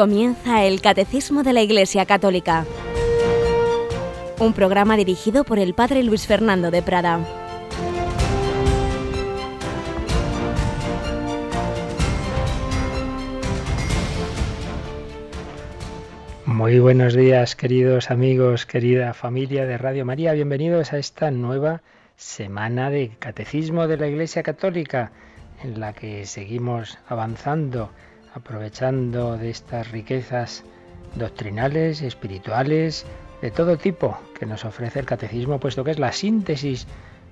Comienza el Catecismo de la Iglesia Católica, un programa dirigido por el Padre Luis Fernando de Prada. Muy buenos días, queridos amigos, querida familia de Radio María. Bienvenidos a esta nueva semana de Catecismo de la Iglesia Católica, en la que seguimos avanzando, aprovechando de estas riquezas doctrinales, espirituales, de todo tipo que nos ofrece el Catecismo, puesto que es la síntesis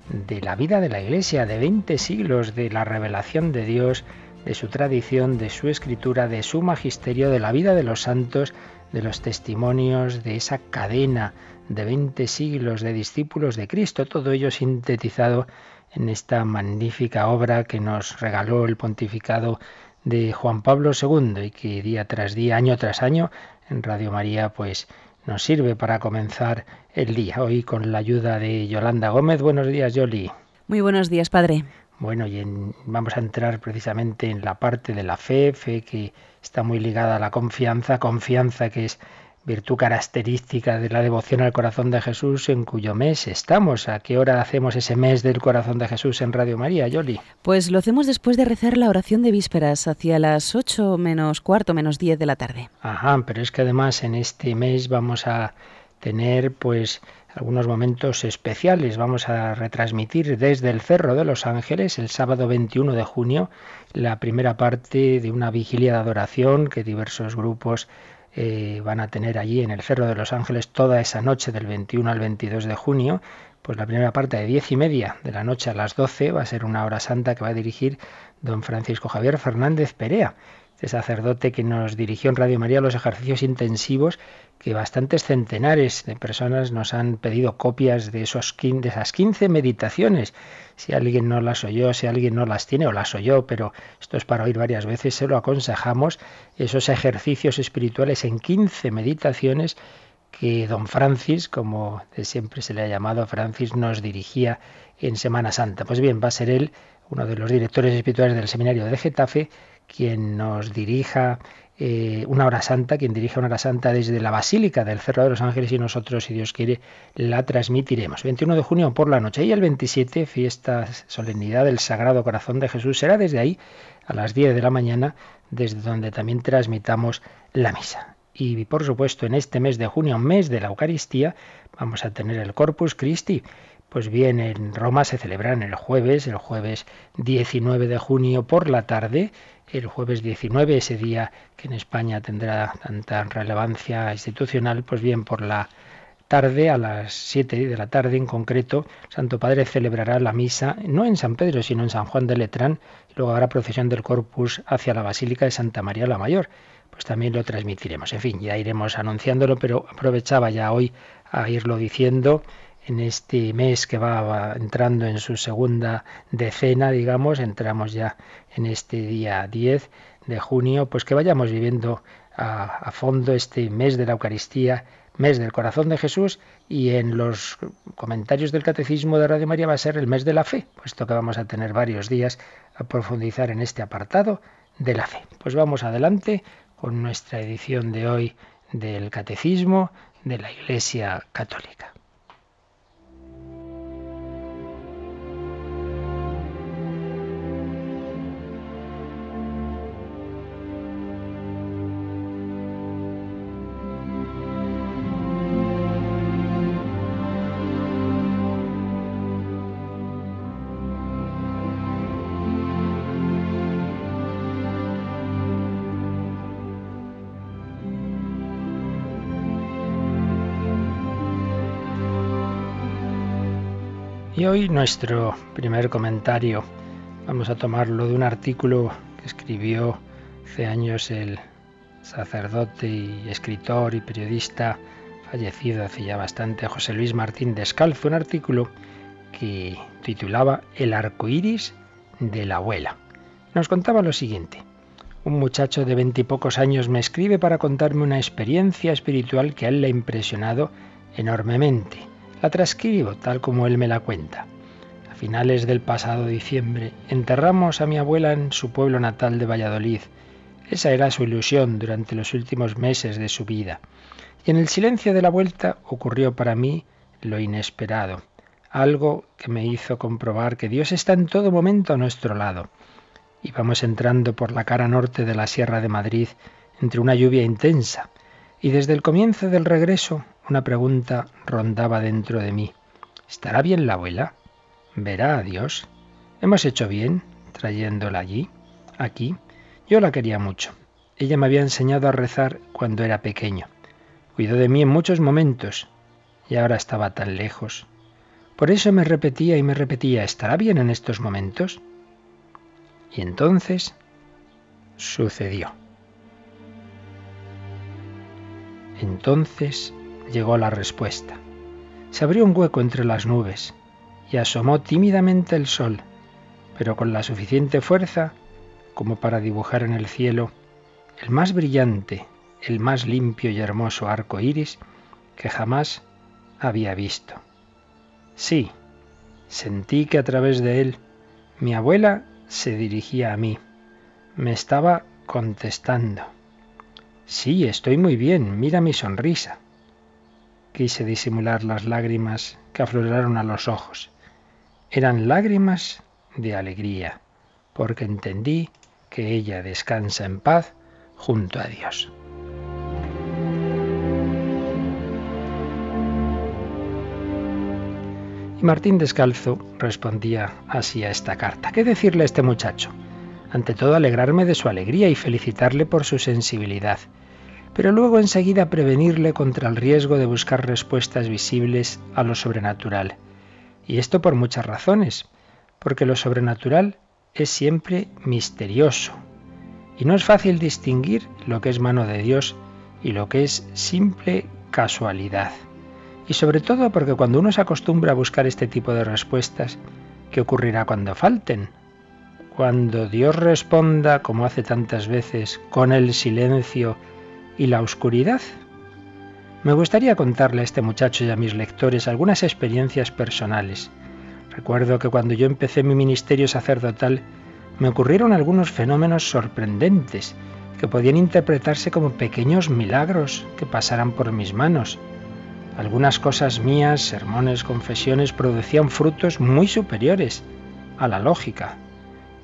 de la vida de la Iglesia, de 20 siglos, de la revelación de Dios, de su tradición, de su escritura, de su magisterio, de la vida de los santos, de los testimonios de esa cadena de 20 siglos de discípulos de Cristo, todo ello sintetizado en esta magnífica obra que nos regaló el pontificado de Juan Pablo II y que día tras día, año tras año, en Radio María, pues nos sirve para comenzar el día. Hoy con la ayuda de Yolanda Gómez. Buenos días, Yoli. Muy buenos días, padre. Bueno, y vamos a entrar precisamente en la parte de la fe, fe que está muy ligada a la confianza, confianza que es virtud característica de la devoción al corazón de Jesús, en cuyo mes estamos. ¿A qué hora hacemos ese mes del corazón de Jesús en Radio María, Yoli? Pues lo hacemos después de rezar la oración de vísperas, hacia las 8 menos cuarto, menos 10 de la tarde. Ajá, pero es que además en este mes vamos a tener pues algunos momentos especiales. Vamos a retransmitir desde el Cerro de los Ángeles el sábado 21 de junio la primera parte de una vigilia de adoración que diversos grupos eh, van a tener allí en el Cerro de los Ángeles toda esa noche del 21 al 22 de junio. Pues la primera parte de diez y media de la noche a las 12 va a ser una hora santa que va a dirigir don Francisco Javier Fernández Perea este sacerdote que nos dirigió en Radio María los ejercicios intensivos que bastantes centenares de personas nos han pedido copias de, esos, de esas 15 meditaciones. Si alguien no las oyó, si alguien no las tiene o las oyó, pero esto es para oír varias veces, se lo aconsejamos, esos ejercicios espirituales en 15 meditaciones que don Francis, como de siempre se le ha llamado, Francis nos dirigía en Semana Santa. Pues bien, va a ser él, uno de los directores espirituales del seminario de Getafe, quien nos dirija eh, una hora santa, quien dirija una hora santa desde la Basílica del Cerro de los Ángeles y nosotros, si Dios quiere, la transmitiremos. 21 de junio por la noche y el 27, fiesta solemnidad del Sagrado Corazón de Jesús, será desde ahí a las 10 de la mañana, desde donde también transmitamos la misa. Y por supuesto, en este mes de junio, mes de la Eucaristía, vamos a tener el Corpus Christi, pues bien, en Roma se celebran el jueves, el jueves 19 de junio por la tarde, el jueves 19, ese día que en España tendrá tanta relevancia institucional, pues bien, por la tarde, a las 7 de la tarde en concreto, Santo Padre celebrará la misa, no en San Pedro, sino en San Juan de Letrán, y luego habrá procesión del Corpus hacia la Basílica de Santa María la Mayor. Pues también lo transmitiremos. En fin, ya iremos anunciándolo, pero aprovechaba ya hoy a irlo diciendo en este mes que va entrando en su segunda decena, digamos, entramos ya en este día 10 de junio, pues que vayamos viviendo a, fondo este mes de la Eucaristía, mes del corazón de Jesús, y en los comentarios del Catecismo de Radio María va a ser el mes de la fe, puesto que vamos a tener varios días a profundizar en este apartado de la fe. Pues vamos adelante con nuestra edición de hoy del Catecismo de la Iglesia Católica. Hoy nuestro primer comentario vamos a tomarlo de un artículo que escribió hace años el sacerdote y escritor y periodista fallecido hace ya bastante José Luis Martín Descalzo, un artículo que titulaba El arco iris de la abuela. Nos contaba lo siguiente. Un muchacho de veintipocos años me escribe para contarme una experiencia espiritual que a él le ha impresionado enormemente. La transcribo tal como él me la cuenta. A finales del pasado diciembre enterramos a mi abuela en su pueblo natal de Valladolid. Esa era su ilusión durante los últimos meses de su vida. Y en el silencio de la vuelta ocurrió para mí lo inesperado, algo que me hizo comprobar que Dios está en todo momento a nuestro lado. Íbamos entrando por la cara norte de la Sierra de Madrid entre una lluvia intensa, y desde el comienzo del regreso una pregunta rondaba dentro de mí. ¿Estará bien la abuela? ¿Verá a Dios? ¿Hemos hecho bien trayéndola allí? ¿Aquí? Yo la quería mucho. Ella me había enseñado a rezar cuando era pequeño. Cuidó de mí en muchos momentos y ahora estaba tan lejos. Por eso me repetía y me repetía, ¿estará bien en estos momentos? Y entonces sucedió. Entonces llegó la respuesta. Se abrió un hueco entre las nubes y asomó tímidamente el sol, pero con la suficiente fuerza como para dibujar en el cielo el más brillante, el más limpio y hermoso arco iris que jamás había visto. Sí, sentí que a través de él mi abuela se dirigía a mí. Me estaba contestando. Sí, estoy muy bien, mira mi sonrisa. Quise disimular las lágrimas que afloraron a los ojos. Eran lágrimas de alegría, porque entendí que ella descansa en paz junto a Dios. Y Martín Descalzo respondía así a esta carta. ¿Qué decirle a este muchacho? Ante todo alegrarme de su alegría y felicitarle por su sensibilidad, pero luego enseguida prevenirle contra el riesgo de buscar respuestas visibles a lo sobrenatural. Y esto por muchas razones, porque lo sobrenatural es siempre misterioso. Y no es fácil distinguir lo que es mano de Dios y lo que es simple casualidad. Y sobre todo porque cuando uno se acostumbra a buscar este tipo de respuestas, ¿qué ocurrirá cuando falten? Cuando Dios responda, como hace tantas veces, con el silencio y la oscuridad. Me gustaría contarle a este muchacho y a mis lectores algunas experiencias personales Recuerdo que cuando yo empecé mi ministerio sacerdotal me ocurrieron algunos fenómenos sorprendentes que podían interpretarse como pequeños milagros que pasaran por mis manos. Algunas cosas mías, sermones, confesiones, producían frutos muy superiores a la lógica.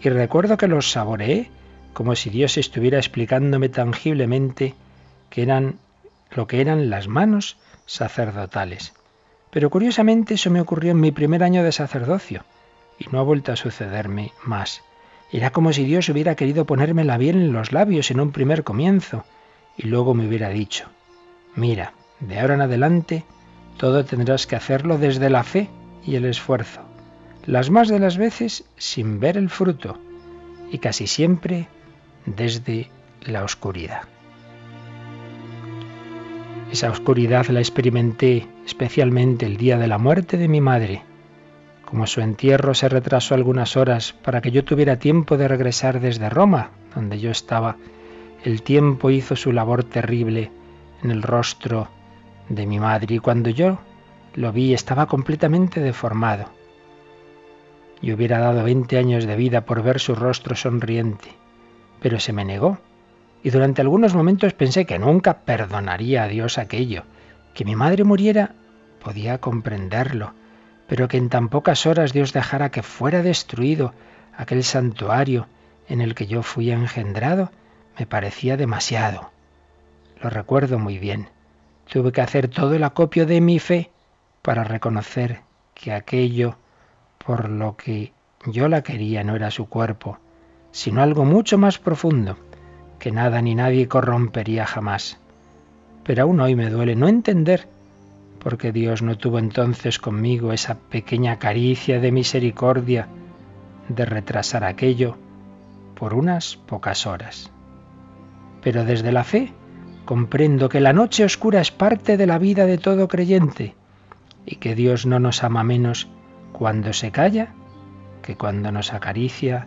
Y recuerdo que los saboreé como si Dios estuviera explicándome tangiblemente que eran lo que eran las manos sacerdotales. Pero curiosamente eso me ocurrió en mi primer año de sacerdocio y no ha vuelto a sucederme más. Era como si Dios hubiera querido ponerme la bien en los labios en un primer comienzo y luego me hubiera dicho, mira, de ahora en adelante todo tendrás que hacerlo desde la fe y el esfuerzo, las más de las veces sin ver el fruto y casi siempre desde la oscuridad. Esa oscuridad la experimenté especialmente el día de la muerte de mi madre. Como su entierro se retrasó algunas horas para que yo tuviera tiempo de regresar desde Roma, donde yo estaba, el tiempo hizo su labor terrible en el rostro de mi madre y cuando yo lo vi estaba completamente deformado. Yo hubiera dado 20 años de vida por ver su rostro sonriente, pero se me negó y durante algunos momentos pensé que nunca perdonaría a Dios aquello. Que mi madre muriera podía comprenderlo, pero que en tan pocas horas Dios dejara que fuera destruido aquel santuario en el que yo fui engendrado me parecía demasiado. Lo recuerdo muy bien. Tuve que hacer todo el acopio de mi fe para reconocer que aquello por lo que yo la quería no era su cuerpo, sino algo mucho más profundo, que nada ni nadie corrompería jamás. Pero aún hoy me duele no entender por qué Dios no tuvo entonces conmigo esa pequeña caricia de misericordia de retrasar aquello por unas pocas horas. Pero desde la fe comprendo que la noche oscura es parte de la vida de todo creyente y que Dios no nos ama menos cuando se calla que cuando nos acaricia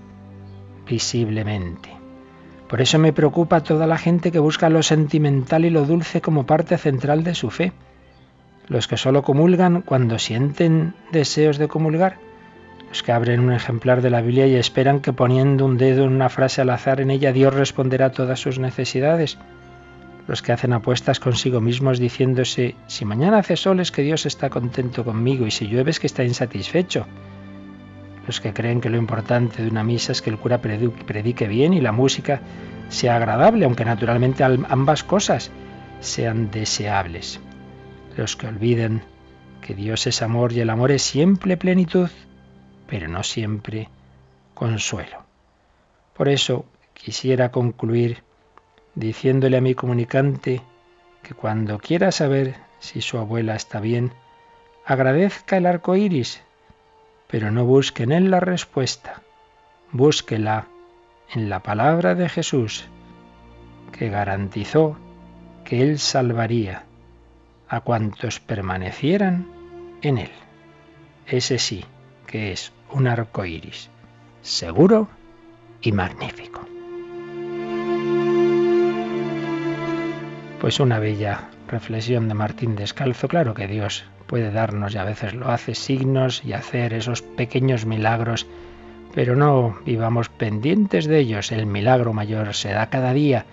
visiblemente. Por eso me preocupa toda la gente que busca lo sentimental y lo dulce como parte central de su fe. Los que solo comulgan cuando sienten deseos de comulgar, los que abren un ejemplar de la Biblia y esperan que poniendo un dedo en una frase al azar en ella Dios responderá a todas sus necesidades, los que hacen apuestas consigo mismos diciéndose, si mañana hace sol es que Dios está contento conmigo y si llueve es que está insatisfecho, los que creen que lo importante de una misa es que el cura predique bien y la música sea agradable, aunque naturalmente ambas cosas sean deseables. Los que olviden que Dios es amor y el amor es siempre plenitud, pero no siempre consuelo. Por eso quisiera concluir diciéndole a mi comunicante que cuando quiera saber si su abuela está bien, agradezca el arco iris pero no busque en la respuesta. Búsquela en la palabra de Jesús, que garantizó que Él salvaría a cuantos permanecieran en Él. Ese sí que es un arco iris, seguro y magnífico. Pues una bella reflexión de Martín Descalzo, claro que Dios puede darnos, y a veces lo hace, signos y hacer esos pequeños milagros, pero no vivamos pendientes de ellos. El milagro mayor se da cada día.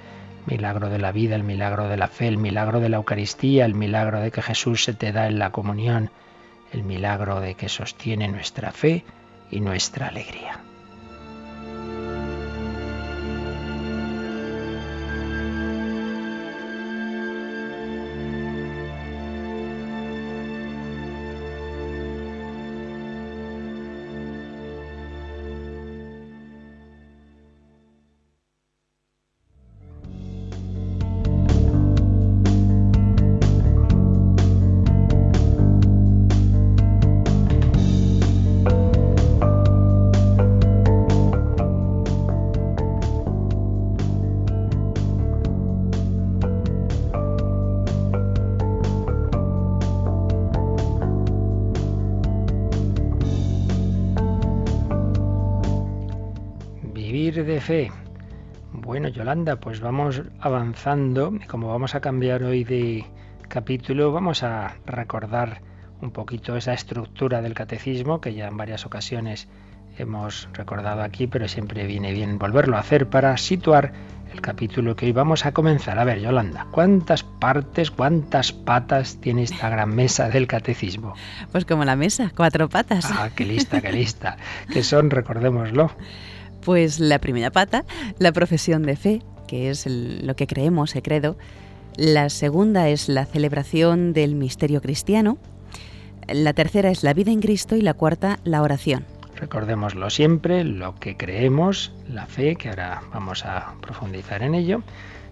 Milagro de la vida, el milagro de la fe, el milagro de la Eucaristía, el milagro de que Jesús se te da en la comunión, el milagro de que sostiene nuestra fe y nuestra alegría. Yolanda, pues vamos avanzando. Como vamos a cambiar hoy de capítulo, vamos a recordar un poquito esa estructura del catecismo que ya en varias ocasiones hemos recordado aquí, pero siempre viene bien volverlo a hacer para situar el capítulo que hoy vamos a comenzar. A ver, Yolanda, ¿cuántas partes, cuántas patas tiene esta gran mesa del catecismo? Pues como la mesa, cuatro patas. Ah, qué lista, qué lista. que son, recordémoslo. Pues la primera pata, la profesión de fe, que es lo que creemos, el credo. La segunda es la celebración del misterio cristiano. La tercera es la vida en Cristo y la cuarta, la oración. Recordémoslo siempre, lo que creemos, la fe, que ahora vamos a profundizar en ello.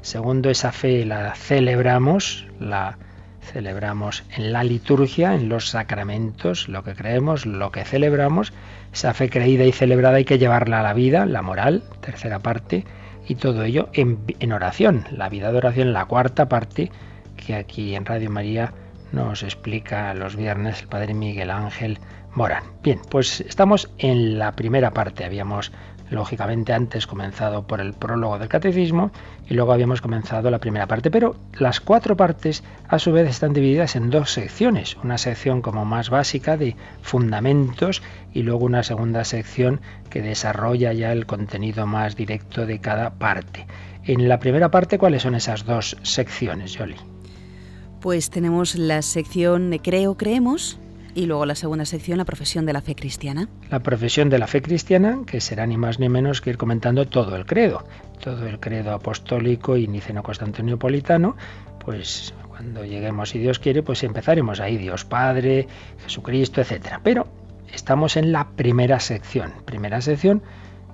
Segundo, esa fe la celebramos, la celebramos en la liturgia, en los sacramentos, lo que creemos, lo que celebramos. Esa fe creída y celebrada hay que llevarla a la vida, la moral, tercera parte, y todo ello en, oración, la vida de oración, la cuarta parte, que aquí en Radio María nos explica los viernes el Padre Miguel Ángel Morán. Bien, pues estamos en la primera parte, habíamos lógicamente antes comenzado por el prólogo del catecismo y luego habíamos comenzado la primera parte, pero las cuatro partes a su vez están divididas en dos secciones, una sección como más básica de fundamentos y luego una segunda sección que desarrolla ya el contenido más directo de cada parte. En la primera parte, ¿cuáles son esas dos secciones, Yoli? Pues tenemos la sección de Creo, Creemos, y luego la segunda sección, la profesión de la fe cristiana. La profesión de la fe cristiana, que será ni más ni menos que ir comentando todo el credo, todo el credo apostólico y niceno-constantinopolitano, pues cuando lleguemos, si Dios quiere, pues empezaremos ahí, Dios Padre, Jesucristo, etcétera. Pero estamos en la primera sección, primera sección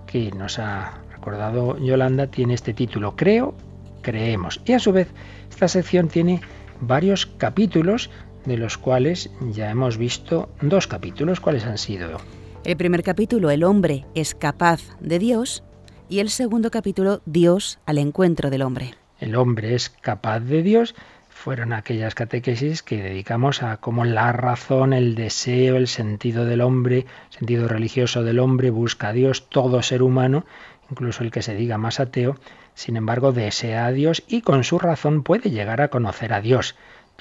que nos ha recordado Yolanda, tiene este título, Creo, creemos. Y a su vez, esta sección tiene varios capítulos de los cuales ya hemos visto dos capítulos. ¿Cuáles han sido? El primer capítulo, El hombre es capaz de Dios, y el segundo capítulo, Dios al encuentro del hombre. El hombre es capaz de Dios fueron aquellas catequesis que dedicamos a cómo la razón, el deseo, el sentido del hombre, sentido religioso del hombre busca a Dios, todo ser humano, incluso el que se diga más ateo, sin embargo desea a Dios y con su razón puede llegar a conocer a Dios.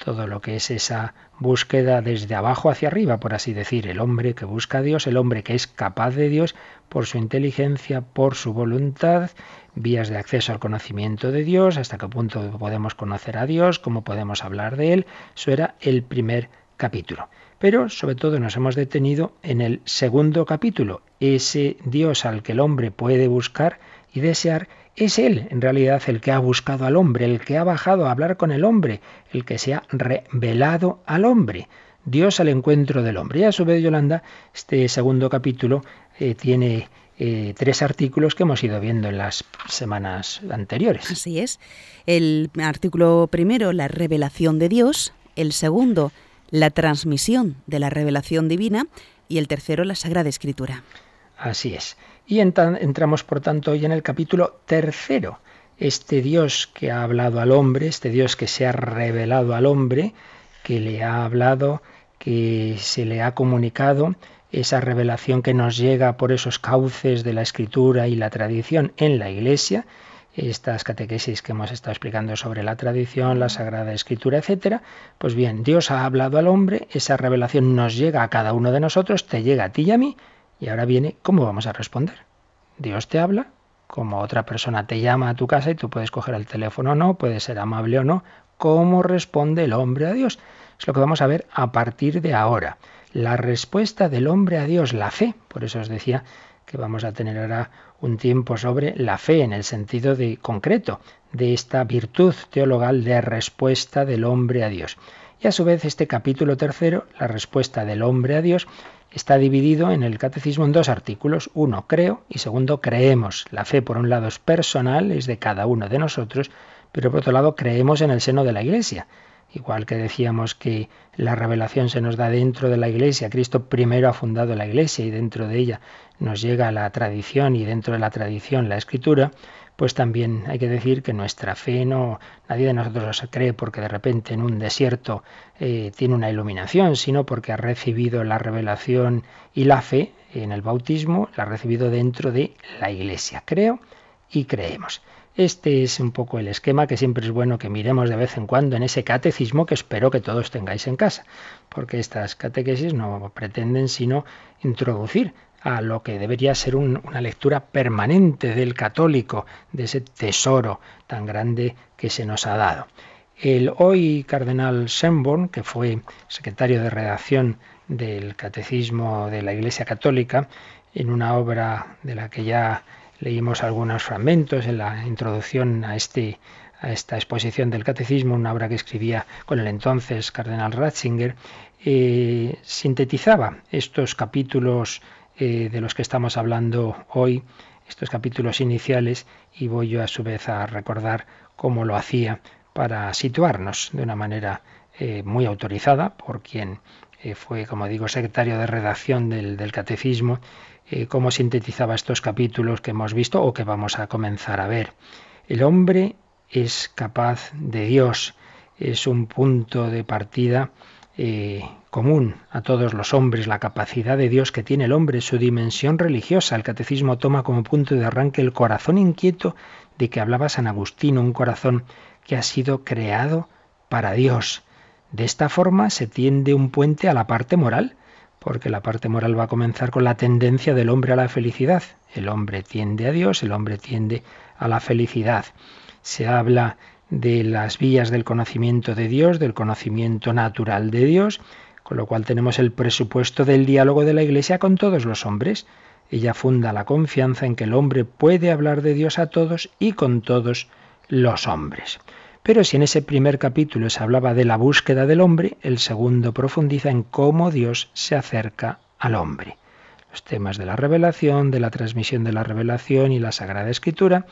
Todo lo que es esa búsqueda desde abajo hacia arriba, por así decir, el hombre que busca a Dios, el hombre que es capaz de Dios por su inteligencia, por su voluntad, vías de acceso al conocimiento de Dios, hasta qué punto podemos conocer a Dios, cómo podemos hablar de Él. Eso era el primer capítulo. Pero sobre todo nos hemos detenido en el segundo capítulo, ese Dios al que el hombre puede buscar y desear es Él, en realidad, el que ha buscado al hombre, el que ha bajado a hablar con el hombre, el que se ha revelado al hombre. Dios al encuentro del hombre. Y a su vez, Yolanda, este segundo capítulo eh, tiene eh, tres artículos que hemos ido viendo en las semanas anteriores. Así es. El artículo primero, la revelación de Dios. El segundo, la transmisión de la revelación divina. Y el tercero, la Sagrada Escritura. Así es. Y entramos, por tanto, hoy en el capítulo tercero. Este Dios que ha hablado al hombre, este Dios que se ha revelado al hombre, que le ha hablado, que se le ha comunicado, esa revelación que nos llega por esos cauces de la escritura y la tradición en la Iglesia, estas catequesis que hemos estado explicando sobre la tradición, la Sagrada Escritura, etcétera, pues bien, Dios ha hablado al hombre, esa revelación nos llega a cada uno de nosotros, te llega a ti y a mí, y ahora viene cómo vamos a responder. Dios te habla, como otra persona te llama a tu casa y tú puedes coger el teléfono o no, puedes ser amable o no. ¿Cómo responde el hombre a Dios? Es lo que vamos a ver a partir de ahora. La respuesta del hombre a Dios, la fe. Por eso os decía que vamos a tener ahora un tiempo sobre la fe en el sentido de concreto de esta virtud teologal de respuesta del hombre a Dios. Y a su vez este capítulo tercero, la respuesta del hombre a Dios, está dividido en el catecismo en dos artículos. Uno, creo, y segundo, creemos. La fe, por un lado, es personal, es de cada uno de nosotros, pero por otro lado, creemos en el seno de la Iglesia. Igual que decíamos que la revelación se nos da dentro de la Iglesia, Cristo primero ha fundado la Iglesia y dentro de ella nos llega la tradición y dentro de la tradición la Escritura, pues también hay que decir que nuestra fe no, nadie de nosotros se cree porque de repente en un desierto eh, tiene una iluminación, sino porque ha recibido la revelación y la fe en el bautismo, la ha recibido dentro de la iglesia. Creo y creemos. Este es un poco el esquema que siempre es bueno que miremos de vez en cuando en ese catecismo que espero que todos tengáis en casa, porque estas catequesis no pretenden sino introducir a lo que debería ser una lectura permanente del católico, de ese tesoro tan grande que se nos ha dado. El hoy cardenal Schönborn, que fue secretario de redacción del Catecismo de la Iglesia Católica, en una obra de la que ya leímos algunos fragmentos en la introducción a, este, a esta exposición del Catecismo, una obra que escribía con el entonces cardenal Ratzinger, eh, sintetizaba estos capítulos eh, de los que estamos hablando hoy, estos capítulos iniciales, y voy yo a su vez a recordar cómo lo hacía para situarnos de una manera eh, muy autorizada por quien eh, fue, como digo, secretario de redacción del, del catecismo, cómo sintetizaba estos capítulos que hemos visto o que vamos a comenzar a ver. El hombre es capaz de Dios, es un punto de partida común a todos los hombres, la capacidad de Dios que tiene el hombre, su dimensión religiosa. El catecismo toma como punto de arranque el corazón inquieto de que hablaba San Agustín, un corazón que ha sido creado para Dios. De esta forma se tiende un puente a la parte moral, porque la parte moral va a comenzar con la tendencia del hombre a la felicidad. El hombre tiende a Dios, el hombre tiende a la felicidad. Se habla de las vías del conocimiento de Dios, del conocimiento natural de Dios, con lo cual tenemos el presupuesto del diálogo de la Iglesia con todos los hombres. Ella funda la confianza en que el hombre puede hablar de Dios a todos y con todos los hombres. Pero si en ese primer capítulo se hablaba de la búsqueda del hombre, el segundo profundiza en cómo Dios se acerca al hombre. Los temas de la revelación, de la transmisión de la revelación y la Sagrada Escritura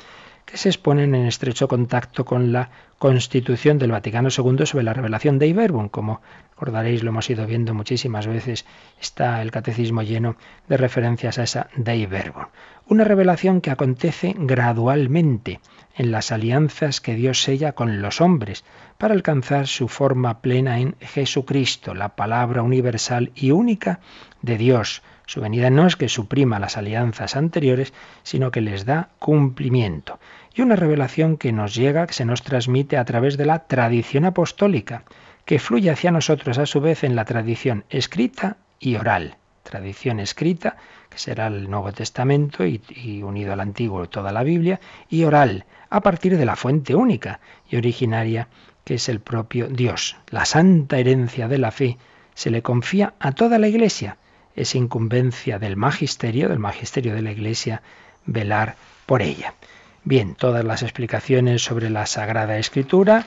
que se exponen en estrecho contacto con la Constitución del Vaticano II sobre la revelación de Iberbum. Como recordaréis, lo hemos ido viendo muchísimas veces, está el catecismo lleno de referencias a esa de Iberbum. Una revelación que acontece gradualmente en las alianzas que Dios sella con los hombres para alcanzar su forma plena en Jesucristo, la palabra universal y única de Dios. Su venida no es que suprima las alianzas anteriores, sino que les da cumplimiento y una revelación que nos llega, que se nos transmite a través de la tradición apostólica, que fluye hacia nosotros a su vez en la tradición escrita y oral. Tradición escrita, que será el Nuevo Testamento y, y unido al Antiguo toda la Biblia, y oral, a partir de la fuente única y originaria que es el propio Dios. La santa herencia de la fe se le confía a toda la Iglesia. Es incumbencia del magisterio, del magisterio de la Iglesia, velar por ella. Bien, todas las explicaciones sobre la Sagrada Escritura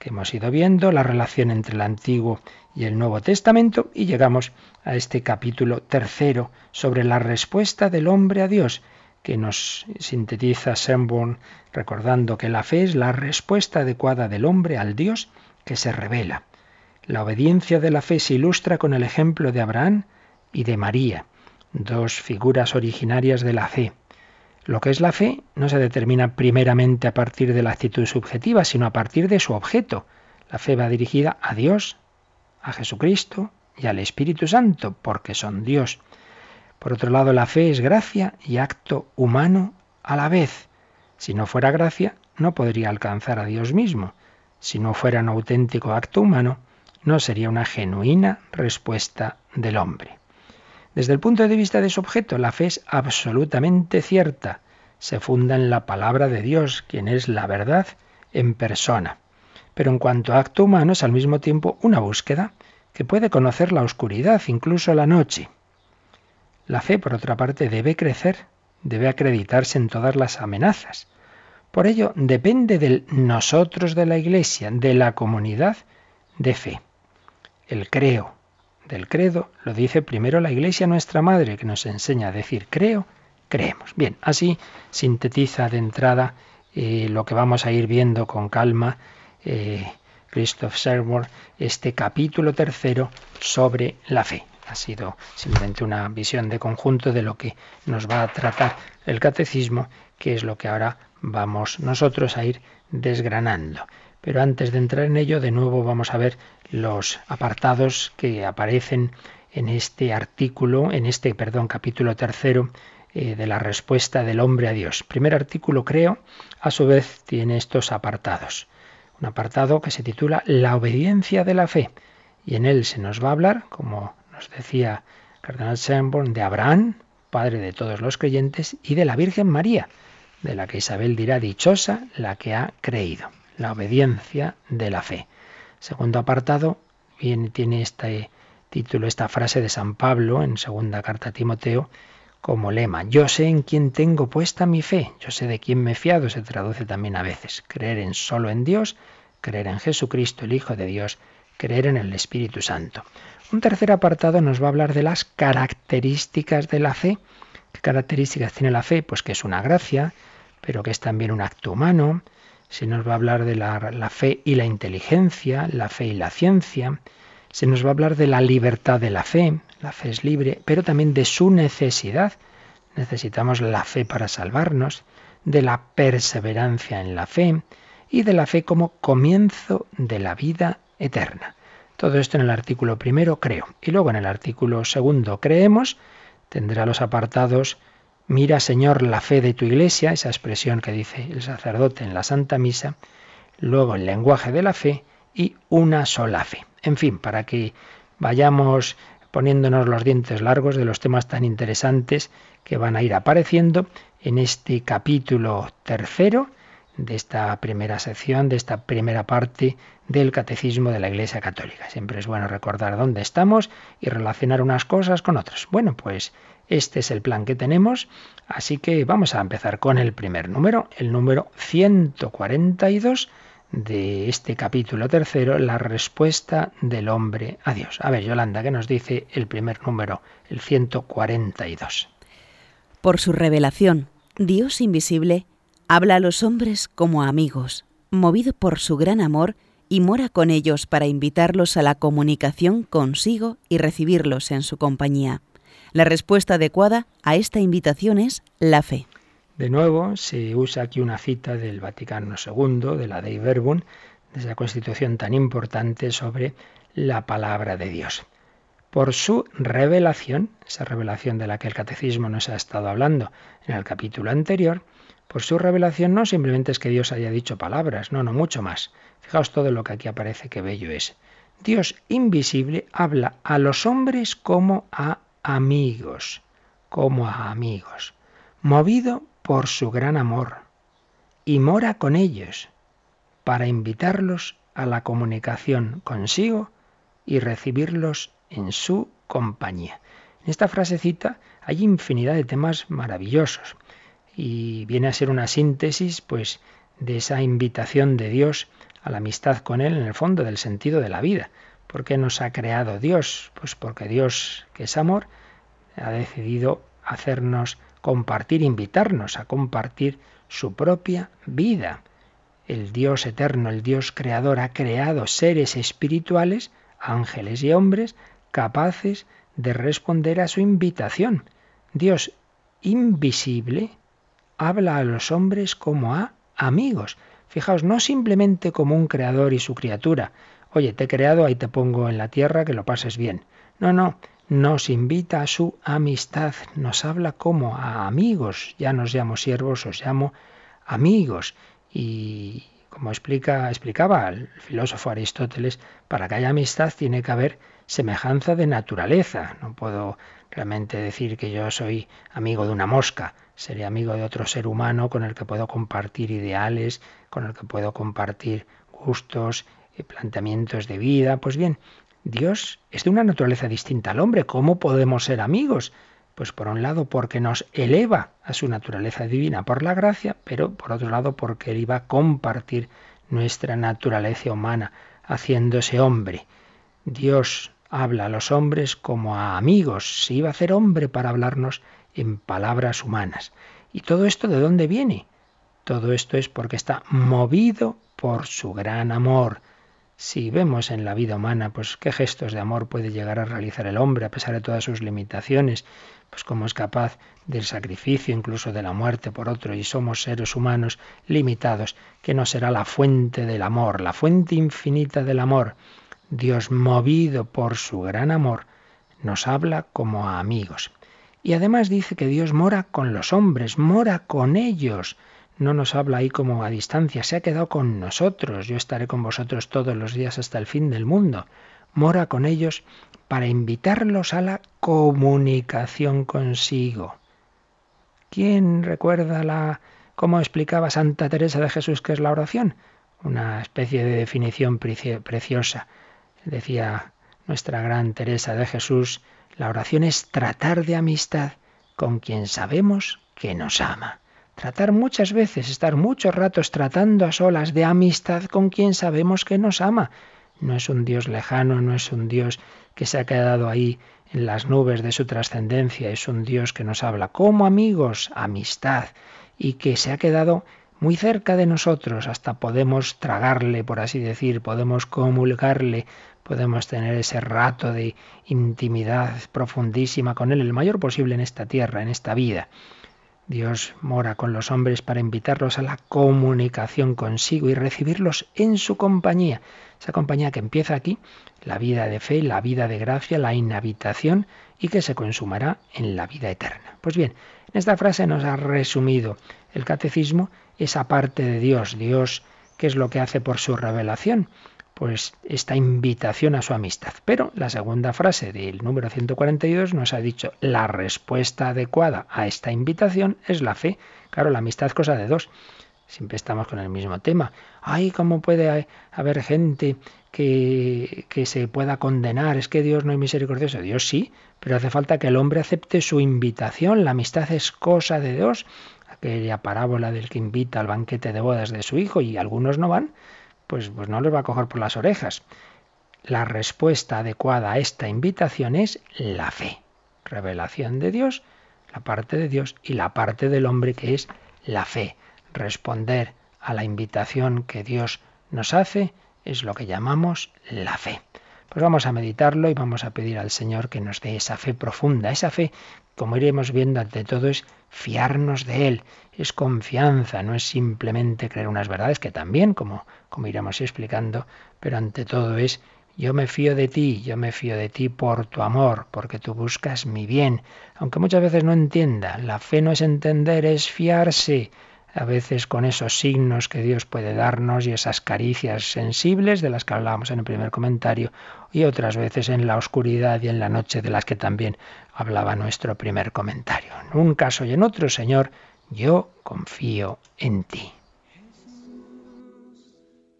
que hemos ido viendo, la relación entre el Antiguo y el Nuevo Testamento, y llegamos a este capítulo tercero sobre la respuesta del hombre a Dios, que nos sintetiza Sanborn recordando que la fe es la respuesta adecuada del hombre al Dios que se revela. La obediencia de la fe se ilustra con el ejemplo de Abraham y de María, dos figuras originarias de la fe. Lo que es la fe no se determina primeramente a partir de la actitud subjetiva, sino a partir de su objeto. La fe va dirigida a Dios, a Jesucristo y al Espíritu Santo, porque son Dios. Por otro lado, la fe es gracia y acto humano a la vez. Si no fuera gracia, no podría alcanzar a Dios mismo. Si no fuera un auténtico acto humano, no sería una genuina respuesta del hombre. Desde el punto de vista de su objeto, la fe es absolutamente cierta. Se funda en la palabra de Dios, quien es la verdad en persona. Pero en cuanto a acto humano, es al mismo tiempo una búsqueda que puede conocer la oscuridad, incluso la noche. La fe, por otra parte, debe crecer, debe acreditarse en todas las amenazas. Por ello, depende del nosotros de la Iglesia, de la comunidad de fe. El creo del credo lo dice primero la Iglesia nuestra Madre, que nos enseña a decir creo, creemos. Bien, así sintetiza de entrada eh, lo que vamos a ir viendo con calma eh, Christoph Sermor, este capítulo tercero sobre la fe. Ha sido simplemente una visión de conjunto de lo que nos va a tratar el catecismo, que es lo que ahora vamos nosotros a ir desgranando. Pero antes de entrar en ello, de nuevo vamos a ver los apartados que aparecen en este artículo, en este, perdón, capítulo tercero eh, de la respuesta del hombre a Dios. Primer artículo, creo, a su vez tiene estos apartados. Un apartado que se titula La obediencia de la fe. Y en él se nos va a hablar, como nos decía Cardenal Sanborn, de Abraham, padre de todos los creyentes, y de la Virgen María, de la que Isabel dirá dichosa la que ha creído, la obediencia de la fe. Segundo apartado, tiene este título, esta frase de San Pablo en segunda carta a Timoteo, como lema, yo sé en quién tengo puesta mi fe, yo sé de quién me he fiado, se traduce también a veces, creer en solo en Dios, creer en Jesucristo, el Hijo de Dios, creer en el Espíritu Santo. Un tercer apartado nos va a hablar de las características de la fe. ¿Qué características tiene la fe? Pues que es una gracia, pero que es también un acto humano. Se nos va a hablar de la, la fe y la inteligencia, la fe y la ciencia. Se nos va a hablar de la libertad de la fe, la fe es libre, pero también de su necesidad. Necesitamos la fe para salvarnos, de la perseverancia en la fe y de la fe como comienzo de la vida eterna. Todo esto en el artículo primero, creo. Y luego en el artículo segundo, creemos, tendrá los apartados Mira, Señor, la fe de tu iglesia, esa expresión que dice el sacerdote en la Santa Misa, luego el lenguaje de la fe y una sola fe. En fin, para que vayamos poniéndonos los dientes largos de los temas tan interesantes que van a ir apareciendo en este capítulo tercero de esta primera sección, de esta primera parte del Catecismo de la Iglesia Católica. Siempre es bueno recordar dónde estamos y relacionar unas cosas con otras. Bueno, pues este es el plan que tenemos, así que vamos a empezar con el primer número, el número 142 de este capítulo tercero, la respuesta del hombre a Dios. A ver, Yolanda, ¿qué nos dice el primer número, el 142? Por su revelación, Dios invisible habla a los hombres como amigos, movido por su gran amor y mora con ellos para invitarlos a la comunicación consigo y recibirlos en su compañía. La respuesta adecuada a esta invitación es la fe. De nuevo, se usa aquí una cita del Vaticano II, de la Dei Verbum, de esa constitución tan importante sobre la palabra de Dios. Por su revelación, esa revelación de la que el catecismo nos ha estado hablando en el capítulo anterior, por su revelación no simplemente es que Dios haya dicho palabras, no, no, mucho más. Fijaos todo lo que aquí aparece, qué bello es. Dios invisible habla a los hombres como a amigos, como a amigos, movido por su gran amor, y mora con ellos para invitarlos a la comunicación consigo y recibirlos en su compañía. En esta frasecita hay infinidad de temas maravillosos y viene a ser una síntesis pues de esa invitación de Dios a la amistad con Él en el fondo del sentido de la vida. ¿Por qué nos ha creado Dios? Pues porque Dios, que es amor, ha decidido hacernos compartir, invitarnos a compartir su propia vida. El Dios eterno, el Dios creador, ha creado seres espirituales, ángeles y hombres, capaces de responder a su invitación. Dios invisible habla a los hombres como a amigos. Fijaos, no simplemente como un creador y su criatura. Oye, te he creado, ahí te pongo en la tierra, que lo pases bien. No, no, nos invita a su amistad, nos habla como a amigos. Ya nos llamo siervos, os llamo amigos. Y como explica, explicaba el filósofo Aristóteles, para que haya amistad tiene que haber semejanza de naturaleza. No puedo realmente decir que yo soy amigo de una mosca, seré amigo de otro ser humano con el que puedo compartir ideales, con el que puedo compartir gustos, planteamientos de vida. Pues bien, Dios es de una naturaleza distinta al hombre. ¿Cómo podemos ser amigos? Pues por un lado porque nos eleva a su naturaleza divina por la gracia, pero por otro lado porque Él iba a compartir nuestra naturaleza humana, haciéndose hombre. Dios habla a los hombres como a amigos, se iba a hacer hombre para hablarnos en palabras humanas. ¿Y todo esto de dónde viene? Todo esto es porque está movido por su gran amor. Si vemos en la vida humana, pues qué gestos de amor puede llegar a realizar el hombre a pesar de todas sus limitaciones, pues cómo es capaz del sacrificio, incluso de la muerte por otro, y somos seres humanos limitados, que no será la fuente del amor, la fuente infinita del amor. Dios, movido por su gran amor, nos habla como a amigos. Y además dice que Dios mora con los hombres, mora con ellos. No nos habla ahí como a distancia, se ha quedado con nosotros. Yo estaré con vosotros todos los días hasta el fin del mundo. Mora con ellos para invitarlos a la comunicación consigo. ¿Quién recuerda la cómo explicaba Santa Teresa de Jesús que es la oración? Una especie de definición preciosa. Decía nuestra gran Teresa de Jesús, la oración es tratar de amistad con quien sabemos que nos ama. Tratar muchas veces, estar muchos ratos tratando a solas de amistad con quien sabemos que nos ama. No es un Dios lejano, no es un Dios que se ha quedado ahí en las nubes de su trascendencia, es un Dios que nos habla como amigos, amistad, y que se ha quedado muy cerca de nosotros, hasta podemos tragarle, por así decir, podemos comulgarle, podemos tener ese rato de intimidad profundísima con Él, el mayor posible en esta tierra, en esta vida. Dios mora con los hombres para invitarlos a la comunicación consigo y recibirlos en su compañía. Esa compañía que empieza aquí, la vida de fe, la vida de gracia, la inhabitación y que se consumará en la vida eterna. Pues bien, en esta frase nos ha resumido el catecismo esa parte de Dios, Dios, ¿qué es lo que hace por su revelación? Pues esta invitación a su amistad. Pero la segunda frase del número 142 nos ha dicho la respuesta adecuada a esta invitación es la fe. Claro, la amistad cosa de dos. Siempre estamos con el mismo tema. Ay, ¿cómo puede haber gente que, que se pueda condenar? Es que Dios no es misericordioso. Dios sí, pero hace falta que el hombre acepte su invitación. La amistad es cosa de dos. Aquella parábola del que invita al banquete de bodas de su hijo y algunos no van pues, pues no les va a coger por las orejas. La respuesta adecuada a esta invitación es la fe. Revelación de Dios, la parte de Dios y la parte del hombre que es la fe. Responder a la invitación que Dios nos hace es lo que llamamos la fe. Pues vamos a meditarlo y vamos a pedir al Señor que nos dé esa fe profunda, esa fe, como iremos viendo ante todo, es fiarnos de Él, es confianza, no es simplemente creer unas verdades, que también, como, como iremos explicando, pero ante todo es yo me fío de ti, yo me fío de ti por tu amor, porque tú buscas mi bien, aunque muchas veces no entienda. La fe no es entender, es fiarse. a veces con esos signos que Dios puede darnos y esas caricias sensibles de las que hablábamos en el primer comentario, y otras veces en la oscuridad y en la noche de las que también hablaba nuestro primer comentario. En un caso y en otro, Señor, yo confío en ti.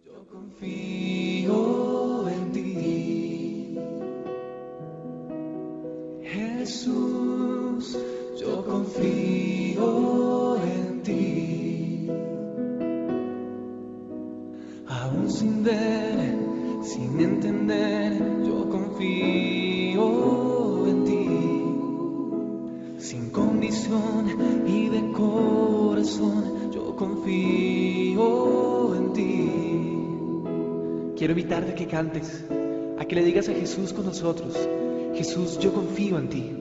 yo confío en ti. Jesús, yo confío en ti. Aún sin ver, sin entender, yo confío condición y de corazón, yo confío en ti. Quiero evitarte que cantes, a que le digas a Jesús con nosotros, Jesús, yo confío en ti.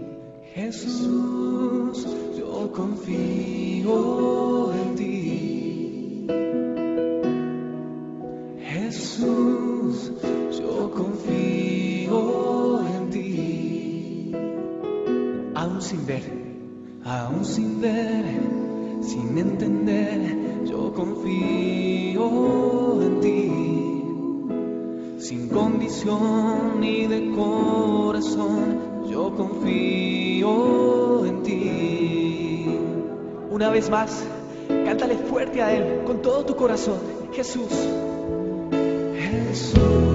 Jesús, yo confío en ti. Jesús, yo confío en ti. Aún sin ver, aún sin ver, sin entender, yo confío en ti. Sin condición ni de corazón, yo confío en ti. Una vez más, cántale fuerte a Él con todo tu corazón, Jesús. Jesús,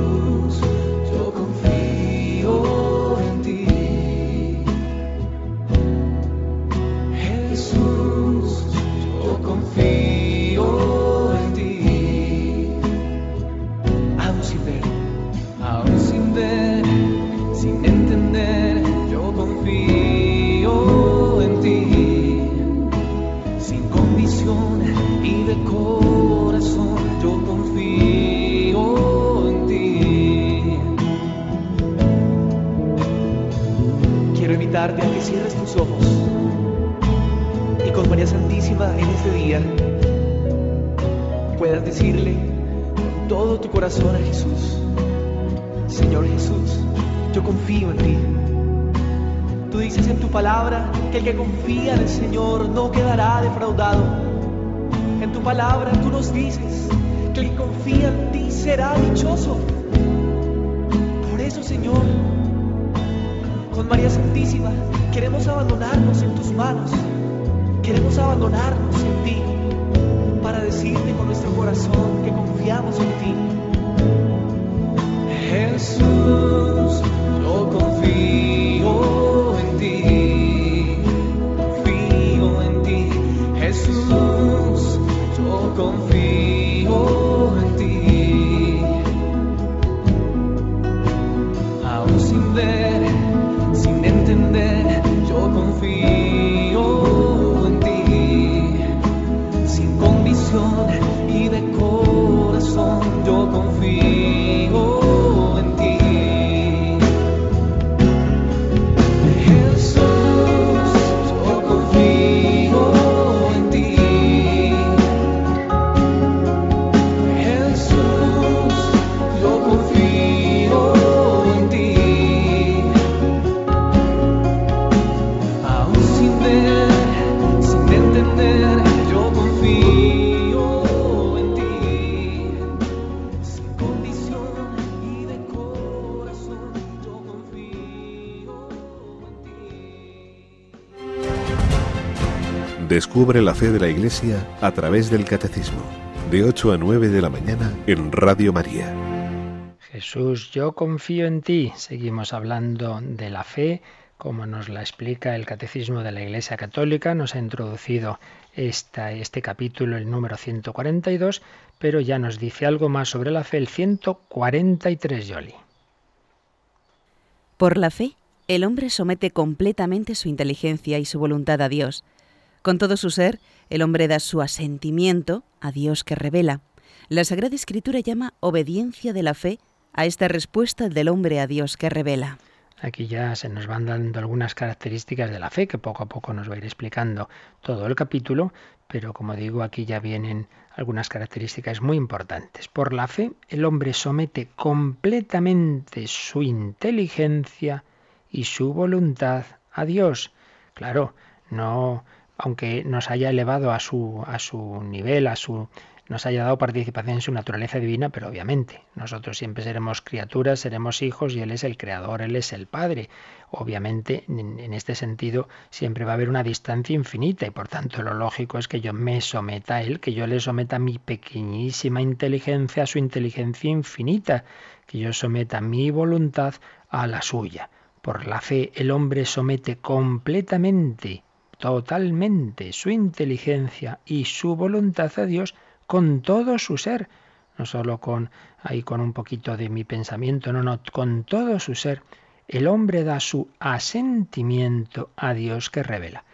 palabra tú nos dices que el confía en ti será dichoso. Por eso, Señor, con María Santísima queremos abandonarnos en tus manos. Queremos abandonarnos en ti Descubre la fe de la Iglesia a través del Catecismo, de 8 a 9 de la mañana en Radio María. Jesús, yo confío en ti. Seguimos hablando de la fe, como nos la explica el Catecismo de la Iglesia Católica. Nos ha introducido esta, este capítulo, el número 142, pero ya nos dice algo más sobre la fe, el 143, Yoli. Por la fe, el hombre somete completamente su inteligencia y su voluntad a Dios. Con todo su ser, el hombre da su asentimiento a Dios que revela. La Sagrada Escritura llama obediencia de la fe a esta respuesta del hombre a Dios que revela. Aquí ya se nos van dando algunas características de la fe que poco a poco nos va a ir explicando todo el capítulo, pero como digo, aquí ya vienen algunas características muy importantes. Por la fe, el hombre somete completamente su inteligencia y su voluntad a Dios. Claro, no aunque nos haya elevado a su, a su nivel, a su nos haya dado participación en su naturaleza divina, pero obviamente nosotros siempre seremos criaturas, seremos hijos y Él es el creador, Él es el Padre. Obviamente, en, este sentido, siempre va a haber una distancia infinita y por tanto lo lógico es que yo me someta a Él, que yo le someta mi pequeñísima inteligencia a su inteligencia infinita, que yo someta mi voluntad a la suya. Por la fe el hombre somete completamente, totalmente su inteligencia y su voluntad a Dios con todo su ser, no solo con ahí con un poquito de mi pensamiento, no, no, con todo su ser, el hombre da su asentimiento a Dios que revela.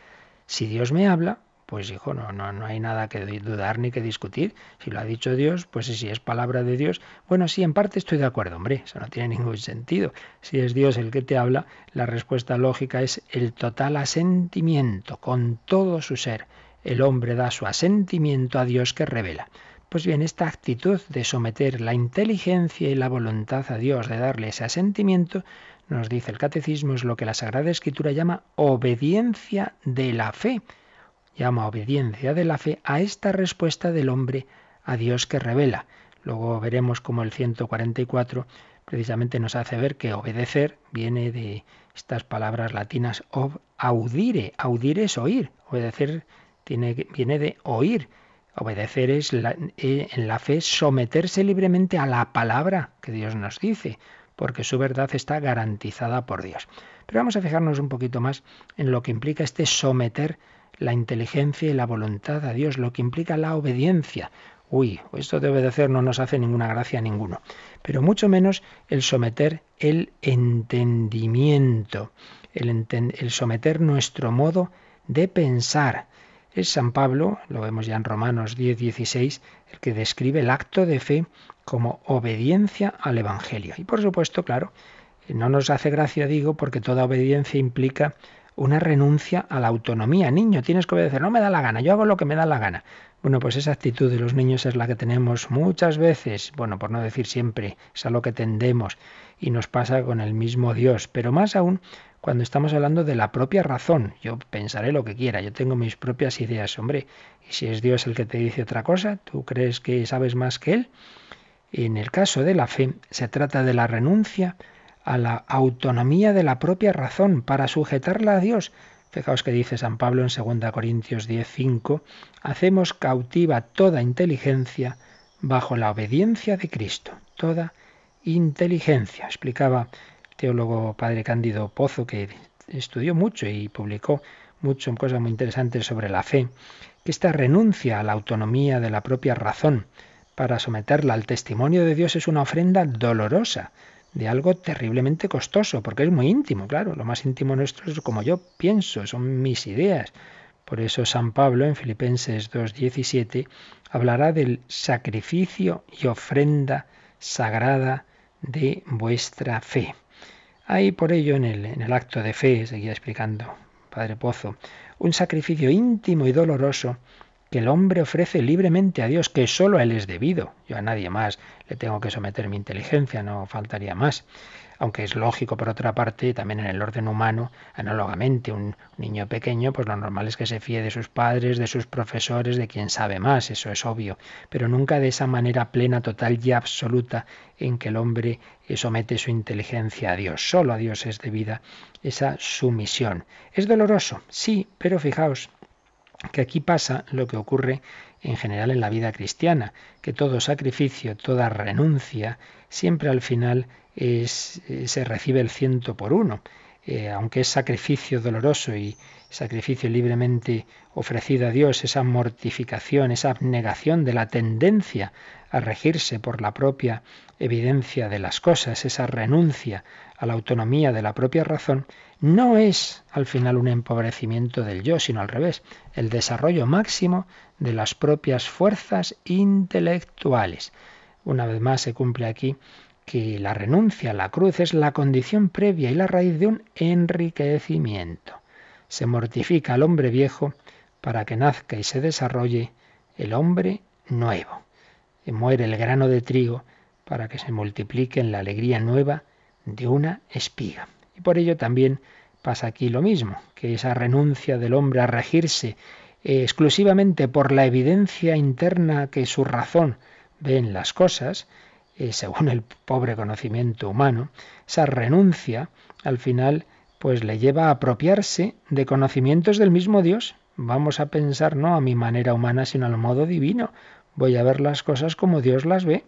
Si Dios me habla, pues hijo, no, no, no hay nada que dudar ni que discutir. Si lo ha dicho Dios, pues si es palabra de Dios, bueno, sí, en parte estoy de acuerdo, hombre, eso no tiene ningún sentido. Si es Dios el que te habla, la respuesta lógica es el total asentimiento con todo su ser el hombre da su asentimiento a Dios que revela. Pues bien, esta actitud de someter la inteligencia y la voluntad a Dios, de darle ese asentimiento, nos dice el catecismo, es lo que la Sagrada Escritura llama obediencia de la fe. Llama obediencia de la fe a esta respuesta del hombre a Dios que revela. Luego veremos cómo el 144 precisamente nos hace ver que obedecer viene de estas palabras latinas ob audire. Audire es oír. Obedecer viene de oír. Obedecer es eh, en la fe someterse libremente a la palabra que Dios nos dice, porque su verdad está garantizada por Dios. Pero vamos a fijarnos un poquito más en lo que implica este someter la inteligencia y la voluntad a Dios, lo que implica la obediencia. Uy, esto de obedecer no nos hace ninguna gracia a ninguno, pero mucho menos el someter el entendimiento, el, someter nuestro modo de pensar. Es San Pablo, lo vemos ya en Romanos 10, 16, el que describe el acto de fe como obediencia al Evangelio. Y por supuesto, claro, no nos hace gracia, digo, porque toda obediencia implica una renuncia a la autonomía. Niño, tienes que obedecer, no me da la gana, yo hago lo que me da la gana. Bueno, pues esa actitud de los niños es la que tenemos muchas veces, bueno, por no decir siempre, es a lo que tendemos y nos pasa con el mismo Dios, pero más aún cuando estamos hablando de la propia razón. Yo pensaré lo que quiera, yo tengo mis propias ideas, hombre, y si es Dios el que te dice otra cosa, ¿tú crees que sabes más que Él? En el caso de la fe, se trata de la renuncia a la autonomía de la propia razón para sujetarla a Dios. Fijaos que dice San Pablo en 2 Corintios 10:5, hacemos cautiva toda inteligencia bajo la obediencia de Cristo, toda inteligencia. Explicaba teólogo padre Cándido Pozo, que estudió mucho y publicó mucho cosas muy interesantes sobre la fe, que esta renuncia a la autonomía de la propia razón para someterla al testimonio de Dios es una ofrenda dolorosa, de algo terriblemente costoso, porque es muy íntimo, claro, lo más íntimo nuestro es como yo pienso, son mis ideas. Por eso San Pablo en Filipenses 2.17 hablará del sacrificio y ofrenda sagrada de vuestra fe. Hay por ello en el, en el acto de fe, seguía explicando Padre Pozo, un sacrificio íntimo y doloroso que el hombre ofrece libremente a Dios, que solo a Él es debido. Yo a nadie más le tengo que someter mi inteligencia, no faltaría más aunque es lógico por otra parte, también en el orden humano, análogamente, un niño pequeño, pues lo normal es que se fíe de sus padres, de sus profesores, de quien sabe más, eso es obvio, pero nunca de esa manera plena, total y absoluta en que el hombre somete su inteligencia a Dios. Solo a Dios es debida esa sumisión. ¿Es doloroso? Sí, pero fijaos que aquí pasa lo que ocurre en general en la vida cristiana, que todo sacrificio, toda renuncia, siempre al final es, eh, se recibe el ciento por uno. Eh, aunque es sacrificio doloroso y sacrificio libremente ofrecido a Dios, esa mortificación, esa abnegación de la tendencia a regirse por la propia evidencia de las cosas, esa renuncia a la autonomía de la propia razón, no es al final un empobrecimiento del yo, sino al revés, el desarrollo máximo de las propias fuerzas intelectuales. Una vez más se cumple aquí que la renuncia a la cruz es la condición previa y la raíz de un enriquecimiento. Se mortifica al hombre viejo para que nazca y se desarrolle el hombre nuevo. Y muere el grano de trigo para que se multiplique en la alegría nueva de una espiga. Por ello también pasa aquí lo mismo, que esa renuncia del hombre a regirse eh, exclusivamente por la evidencia interna que su razón ve en las cosas, eh, según el pobre conocimiento humano, esa renuncia al final pues le lleva a apropiarse de conocimientos del mismo Dios. Vamos a pensar no a mi manera humana, sino al modo divino. Voy a ver las cosas como Dios las ve.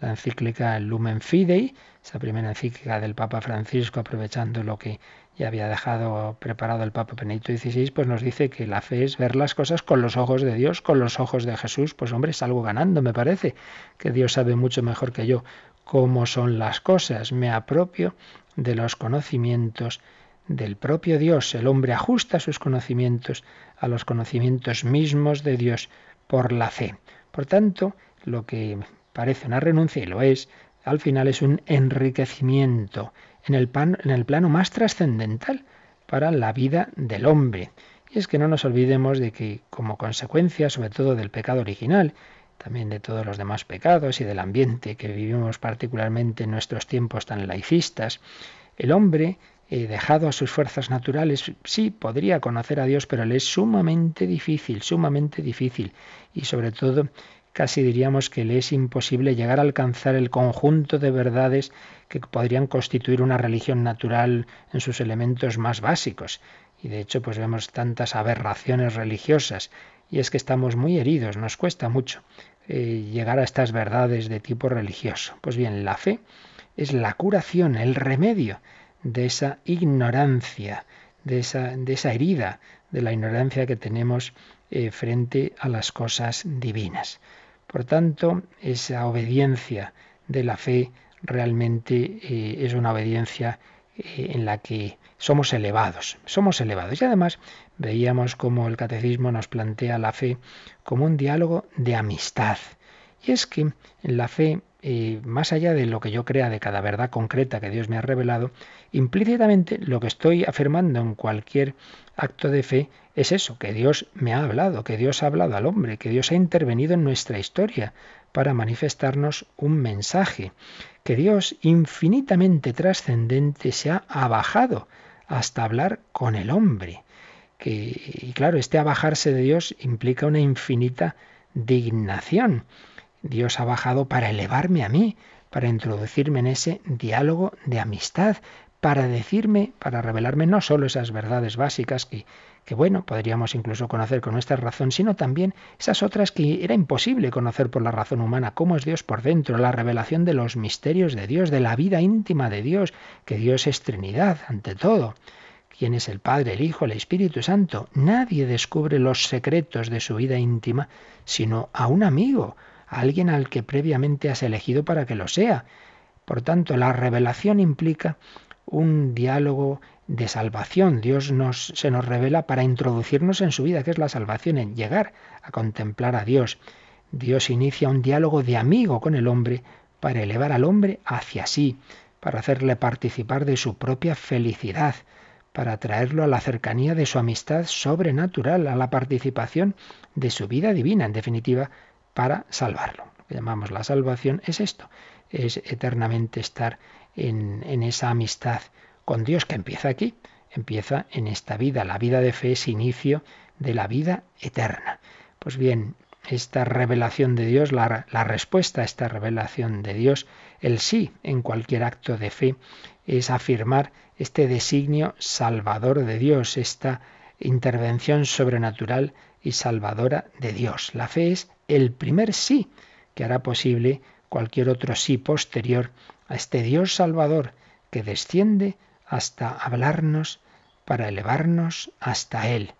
La encíclica Lumen Fidei, esa primera encíclica del Papa Francisco, aprovechando lo que ya había dejado preparado el Papa Benedicto XVI, pues nos dice que la fe es ver las cosas con los ojos de Dios, con los ojos de Jesús. Pues hombre, salgo ganando, me parece, que Dios sabe mucho mejor que yo cómo son las cosas. Me apropio de los conocimientos del propio Dios. El hombre ajusta sus conocimientos a los conocimientos mismos de Dios por la fe. Por tanto, lo que parece una renuncia, y lo es, al final es un enriquecimiento en el, plano más trascendental para la vida del hombre. Y es que no nos olvidemos de que como consecuencia, sobre todo del pecado original, también de todos los demás pecados y del ambiente que vivimos particularmente en nuestros tiempos tan laicistas, el hombre eh, dejado a sus fuerzas naturales, sí, podría conocer a Dios, pero le es sumamente difícil, sumamente difícil. Y sobre todo, casi diríamos que le es imposible llegar a alcanzar el conjunto de verdades que podrían constituir una religión natural en sus elementos más básicos. Y de hecho, pues vemos tantas aberraciones religiosas. Y es que estamos muy heridos, nos cuesta mucho eh, llegar a estas verdades de tipo religioso. Pues bien, la fe es la curación, el remedio de esa ignorancia, de esa, herida, de la ignorancia que tenemos eh, frente a las cosas divinas. Por tanto, esa obediencia de la fe realmente eh, es una obediencia eh, en la que somos elevados, somos elevados. Y además veíamos como el catecismo nos plantea la fe como un diálogo de amistad. Y es que en la fe y más allá de lo que yo crea de cada verdad concreta que Dios me ha revelado, implícitamente lo que estoy afirmando en cualquier acto de fe es eso, que Dios me ha hablado, que Dios ha hablado al hombre, que Dios ha intervenido en nuestra historia para manifestarnos un mensaje, que Dios infinitamente trascendente se ha abajado hasta hablar con el hombre. Que, y claro, este abajarse de Dios implica una infinita dignación Dios ha bajado para elevarme a mí, para introducirme en ese diálogo de amistad, para decirme, para revelarme no solo esas verdades básicas que, que bueno, podríamos incluso conocer con nuestra razón, sino también esas otras que era imposible conocer por la razón humana, cómo es Dios por dentro, la revelación de los misterios de Dios, de la vida íntima de Dios, que Dios es Trinidad ante todo. ¿Quién es el Padre, el Hijo, el Espíritu Santo? Nadie descubre los secretos de su vida íntima sino a un amigo, alguien al que previamente has elegido para que lo sea. Por tanto, la revelación implica un diálogo de salvación. Dios nos, se nos revela para introducirnos en su vida, que es la salvación, en llegar a contemplar a Dios. Dios inicia un diálogo de amigo con el hombre para elevar al hombre hacia sí, para hacerle participar de su propia felicidad, para traerlo a la cercanía de su amistad sobrenatural, a la participación de su vida divina, en definitiva, para salvarlo. Lo que llamamos la salvación es esto, es eternamente estar en, en esa amistad con Dios que empieza aquí, empieza en esta vida. La vida de fe es inicio de la vida eterna. Pues bien, esta revelación de Dios, la, la, respuesta a esta revelación de Dios, el sí en cualquier acto de fe, es afirmar este designio salvador de Dios, esta intervención sobrenatural y salvadora de Dios. La fe es el primer sí que hará posible cualquier otro sí posterior a este Dios Salvador que desciende hasta hablarnos para elevarnos hasta Él.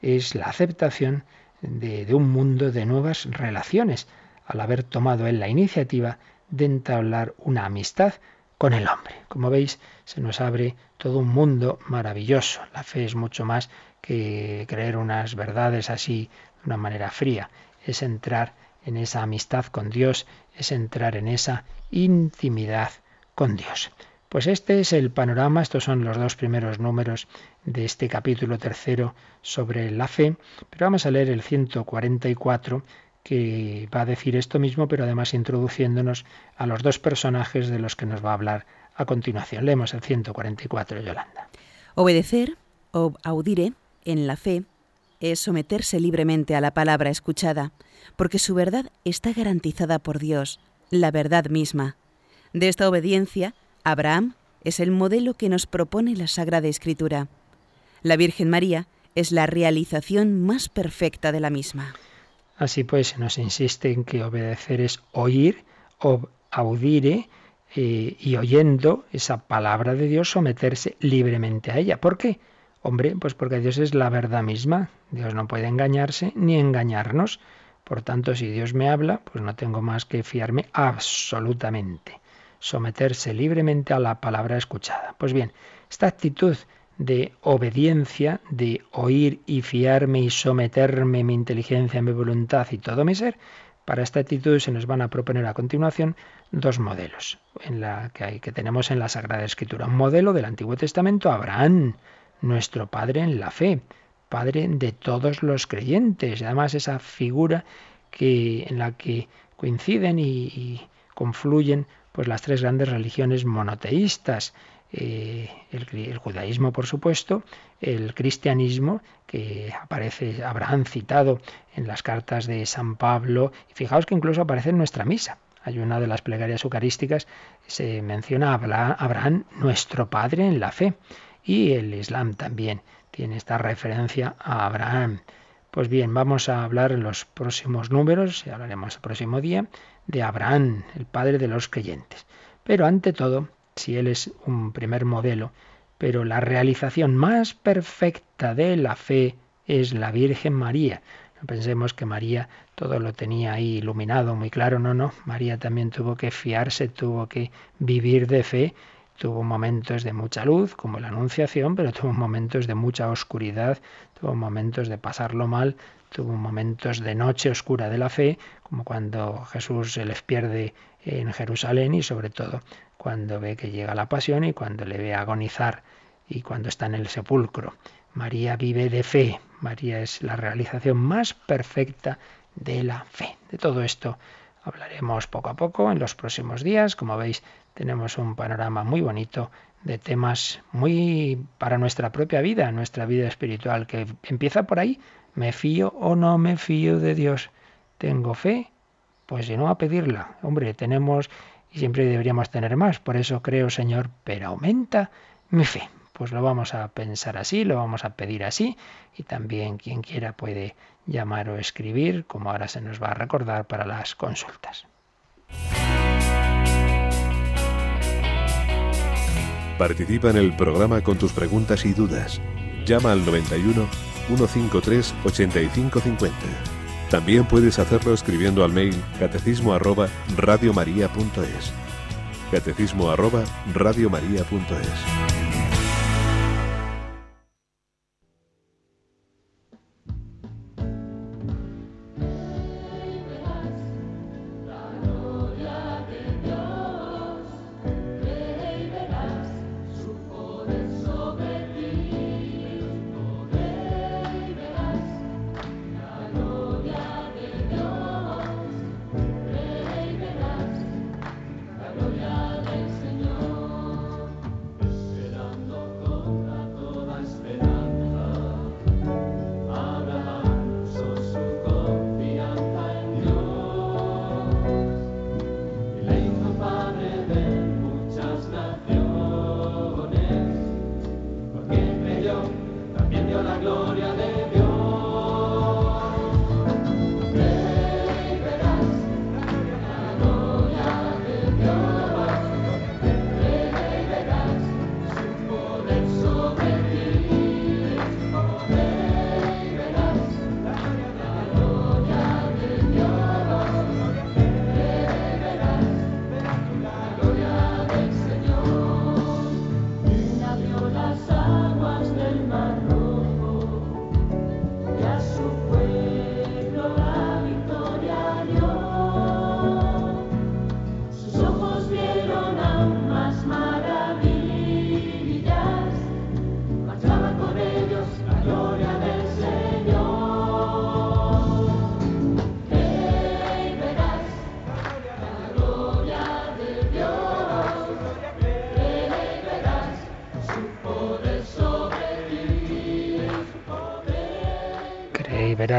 Es la aceptación de, un mundo de nuevas relaciones, al haber tomado Él la iniciativa de entablar una amistad con el hombre. Como veis, se nos abre todo un mundo maravilloso. La fe es mucho más que creer unas verdades así de una manera fría es entrar en esa amistad con Dios, es entrar en esa intimidad con Dios. Pues este es el panorama, estos son los dos primeros números de este capítulo tercero sobre la fe, pero vamos a leer el 144 que va a decir esto mismo, pero además introduciéndonos a los dos personajes de los que nos va a hablar a continuación. Leemos el 144, Yolanda. Obedecer, o audire, en la fe, es someterse libremente a la palabra escuchada, porque su verdad está garantizada por Dios, la verdad misma. De esta obediencia, Abraham es el modelo que nos propone la Sagrada Escritura. La Virgen María es la realización más perfecta de la misma. Así pues, se nos insiste en que obedecer es oír, o audire, eh, y oyendo esa palabra de Dios, someterse libremente a ella. ¿Por qué? Hombre, pues porque Dios es la verdad misma. Dios no puede engañarse ni engañarnos. Por tanto, si Dios me habla, pues no tengo más que fiarme absolutamente. Someterse libremente a la palabra escuchada. Pues bien, esta actitud de obediencia, de oír y fiarme y someterme mi inteligencia, mi voluntad y todo mi ser, para esta actitud se nos van a proponer a continuación dos modelos en la que, hay, que tenemos en la Sagrada Escritura. Un modelo del Antiguo Testamento, Abraham, nuestro Padre en la fe, Padre de todos los creyentes. Y además esa figura que, en la que coinciden y, confluyen pues las tres grandes religiones monoteístas. Eh, el, judaísmo, por supuesto, el cristianismo, que aparece Abraham citado en las cartas de San Pablo, y fijaos que incluso aparece en nuestra misa. Hay una de las plegarias eucarísticas, se menciona Abraham, nuestro Padre en la fe. Y el Islam también tiene esta referencia a Abraham. Pues bien, vamos a hablar en los próximos números, y hablaremos el próximo día, de Abraham, el padre de los creyentes. Pero ante todo, si él es un primer modelo, pero la realización más perfecta de la fe es la Virgen María. No pensemos que María todo lo tenía ahí iluminado, muy claro, no, no. María también tuvo que fiarse, tuvo que vivir de fe Tuvo momentos de mucha luz, como la Anunciación, pero tuvo momentos de mucha oscuridad, tuvo momentos de pasarlo mal, tuvo momentos de noche oscura de la fe, como cuando Jesús se les pierde en Jerusalén y sobre todo cuando ve que llega la pasión y cuando le ve agonizar y cuando está en el sepulcro. María vive de fe, María es la realización más perfecta de la fe. De todo esto hablaremos poco a poco en los próximos días. Como veis, tenemos un panorama muy bonito de temas muy para nuestra propia vida, nuestra vida espiritual, que empieza por ahí. ¿Me fío o no me fío de Dios? ¿Tengo fe? Pues si no, a pedirla. Hombre, tenemos y siempre deberíamos tener más. Por eso creo, Señor, pero aumenta mi fe. Pues lo vamos a pensar así, lo vamos a pedir así y también quien quiera puede llamar o escribir, como ahora se nos va a recordar para las consultas. Participa en el programa con tus preguntas y dudas. Llama al 91 153 8550. También puedes hacerlo escribiendo al mail catecismo arroba radiomaria.es. Catecismo arroba radiomaria.es.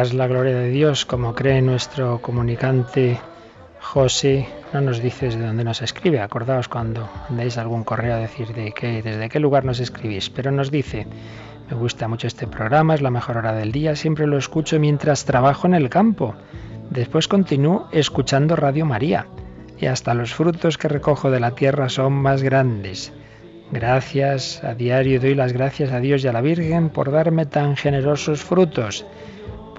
verás la gloria de Dios, como cree nuestro comunicante José. No nos dices de dónde nos escribe. Acordaos cuando andéis algún correo a decir de qué, desde qué lugar nos escribís. Pero nos dice, me gusta mucho este programa, es la mejor hora del día, siempre lo escucho mientras trabajo en el campo. Después continúo escuchando Radio María y hasta los frutos que recojo de la tierra son más grandes. Gracias a diario doy las gracias a Dios y a la Virgen por darme tan generosos frutos.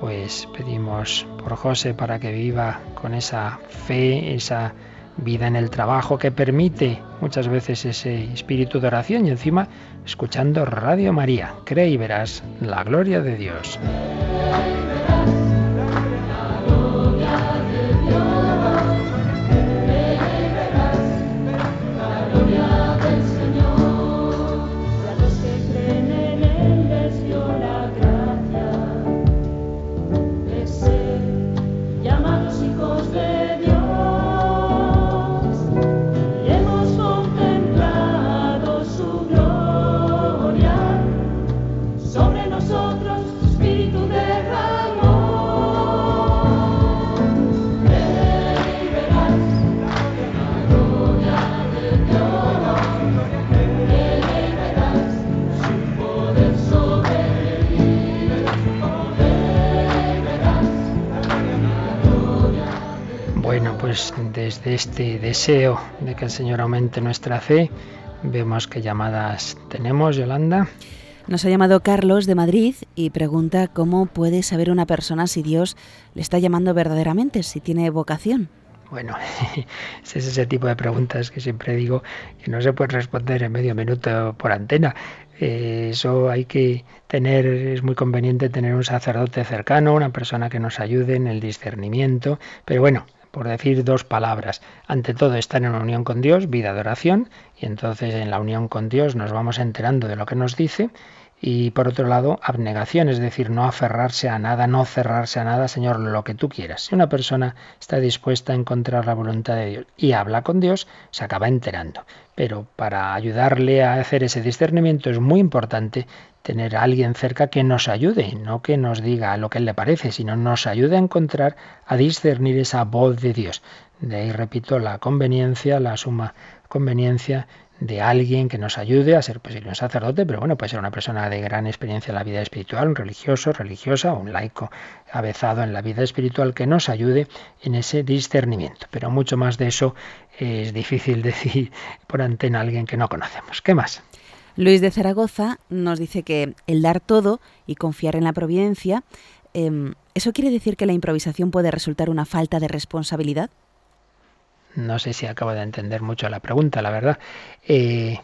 Pues pedimos por José para que viva con esa fe, esa vida en el trabajo que permite muchas veces ese espíritu de oración y encima escuchando Radio María. Cree y verás la gloria de Dios. Este deseo de que el Señor aumente nuestra fe, vemos qué llamadas tenemos, Yolanda. Nos ha llamado Carlos de Madrid y pregunta cómo puede saber una persona si Dios le está llamando verdaderamente, si tiene vocación. Bueno, es ese tipo de preguntas que siempre digo que no se puede responder en medio minuto por antena. Eh, eso hay que tener, es muy conveniente tener un sacerdote cercano, una persona que nos ayude en el discernimiento. Pero bueno, por decir dos palabras. Ante todo, estar en unión con Dios, vida de oración, y entonces en la unión con Dios nos vamos enterando de lo que nos dice. Y por otro lado, abnegación, es decir, no aferrarse a nada, no cerrarse a nada, Señor, lo que tú quieras. Si una persona está dispuesta a encontrar la voluntad de Dios y habla con Dios, se acaba enterando. Pero para ayudarle a hacer ese discernimiento es muy importante tener a alguien cerca que nos ayude, no que nos diga lo que le parece, sino nos ayude a encontrar, a discernir esa voz de Dios. De ahí repito la conveniencia, la suma conveniencia de alguien que nos ayude a ser posible un sacerdote, pero bueno, puede ser una persona de gran experiencia en la vida espiritual, un religioso, religiosa un laico avezado en la vida espiritual que nos ayude en ese discernimiento. Pero mucho más de eso es difícil decir por antena a alguien que no conocemos. ¿Qué más? Luis de Zaragoza nos dice que el dar todo y confiar en la providencia, em, ¿eso quiere decir que la improvisación puede resultar una falta de responsabilidad? No sé si acabo de entender mucho la pregunta, la verdad. Eh,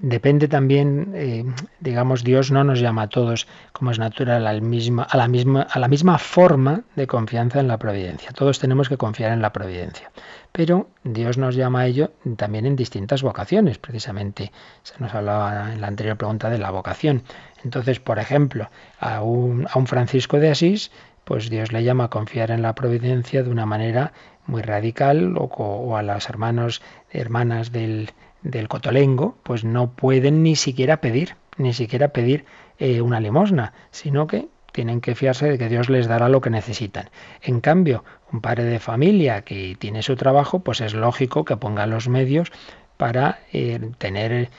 depende también, eh, digamos, Dios no nos llama a todos, como es natural, al misma, a, la misma, a la misma forma de confianza en la providencia. Todos tenemos que confiar en la providencia. Pero Dios nos llama a ello también en distintas vocaciones. Precisamente se nos hablaba en la anterior pregunta de la vocación. Entonces, por ejemplo, a un, a un Francisco de Asís, pues Dios le llama a confiar en la providencia de una manera muy radical, o, o a los hermanos, hermanas del del cotolengo, pues no pueden ni siquiera pedir, ni siquiera pedir eh, una limosna, sino que tienen que fiarse de que Dios les dará lo que necesitan. En cambio, un padre de familia que tiene su trabajo, pues es lógico que ponga los medios para eh, tener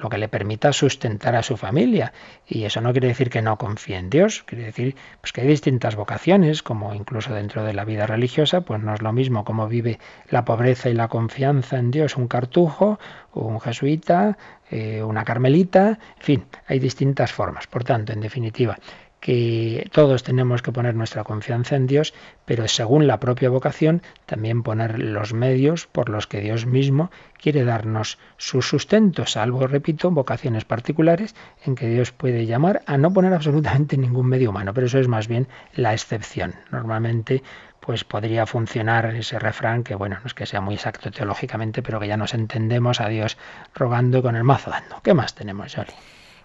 lo que le permita sustentar a su familia. Y eso no quiere decir que no confíe en Dios, quiere decir pues, que hay distintas vocaciones, como incluso dentro de la vida religiosa, pues no es lo mismo como vive la pobreza y la confianza en Dios un cartujo, un jesuita, eh, una carmelita, en fin, hay distintas formas. Por tanto, en definitiva, que todos tenemos que poner nuestra confianza en Dios, pero según la propia vocación, también poner los medios por los que Dios mismo quiere darnos su sustento, salvo, repito, vocaciones particulares en que Dios puede llamar a no poner absolutamente ningún medio humano, pero eso es más bien la excepción. Normalmente pues podría funcionar ese refrán que, bueno, no es que sea muy exacto teológicamente, pero que ya nos entendemos a Dios rogando con el mazo dando. ¿Qué más tenemos, Jolie?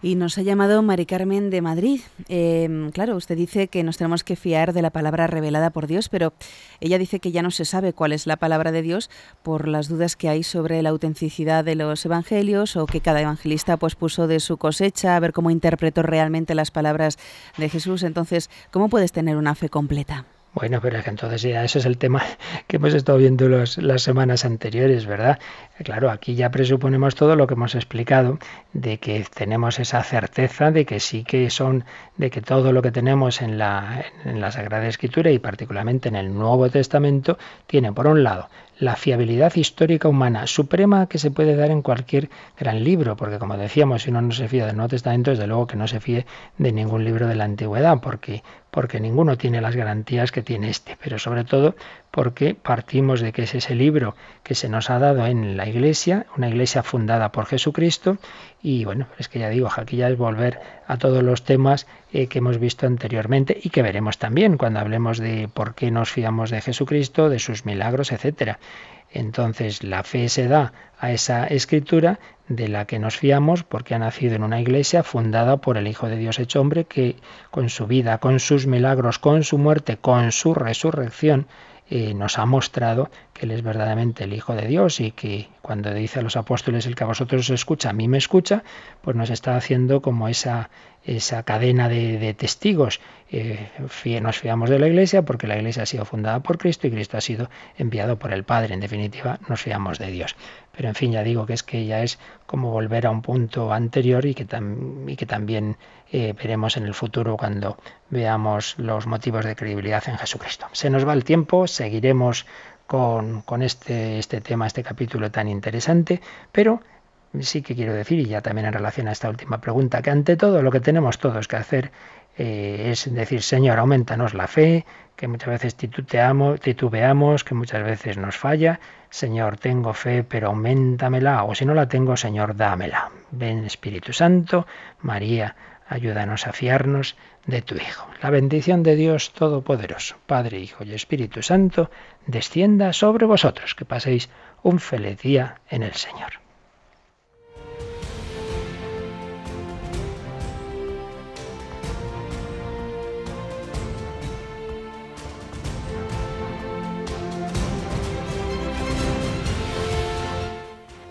Y nos ha llamado Mari Carmen de Madrid. Em, claro, usted dice que nos tenemos que fiar de la palabra revelada por Dios, pero ella dice que ya no se sabe cuál es la palabra de Dios por las dudas que hay sobre la autenticidad de los evangelios o que cada evangelista pues puso de su cosecha a ver cómo interpretó realmente las palabras de Jesús. Entonces, ¿cómo puedes tener una fe completa? Bueno, pero es que entonces ya eso es el tema que hemos estado viendo las semanas anteriores, ¿verdad? Claro, aquí ya presuponemos todo lo que hemos explicado, de que tenemos esa certeza de que sí que son, de que todo lo que tenemos en la, en la Sagrada Escritura y particularmente en el Nuevo Testamento tiene, por un lado, la fiabilidad histórica humana suprema que se puede dar en cualquier gran libro, porque como decíamos, si uno no se fía del Nuevo Testamento, desde luego que no se fíe de ningún libro de la antigüedad, porque, porque ninguno tiene las garantías que tiene este, pero sobre todo porque partimos de que es ese libro que se nos ha dado en la Iglesia, una Iglesia fundada por Jesucristo, y bueno, es que ya digo, aquí ya es volver a todos los temas eh, que hemos visto anteriormente y que veremos también cuando hablemos de por qué nos fiamos de Jesucristo, de sus milagros, etcétera. Entonces la fe se da a esa escritura de la que nos fiamos porque ha nacido en una iglesia fundada por el Hijo de Dios hecho hombre que con su vida, con sus milagros, con su muerte, con su resurrección, eh, nos ha mostrado que Él es verdaderamente el Hijo de Dios y que cuando dice a los apóstoles el que a vosotros os escucha, a mí me escucha, pues nos está haciendo como esa, esa cadena de, testigos. Eh, nos fiamos de la Iglesia porque la Iglesia ha sido fundada por Cristo y Cristo ha sido enviado por el Padre. En definitiva, nos fiamos de Dios. Pero en fin, ya digo que es que ya es como volver a un punto anterior y que, y que también eh, veremos en el futuro cuando veamos los motivos de credibilidad en Jesucristo. Se nos va el tiempo, seguiremos con, con este, este tema, este capítulo tan interesante, pero sí que quiero decir, y ya también en relación a esta última pregunta, que ante todo lo que tenemos todos que hacer eh, es decir, Señor, aumentanos la fe, que muchas veces titubeamos, que muchas veces nos falla. Señor, tengo fe, pero aumentamela, o si no la tengo, Señor, dámela. Ven Espíritu Santo, María, ayúdanos a fiarnos de tu Hijo. La bendición de Dios Todopoderoso, Padre, Hijo y Espíritu Santo, descienda sobre vosotros. Que paséis un feliz día en el Señor.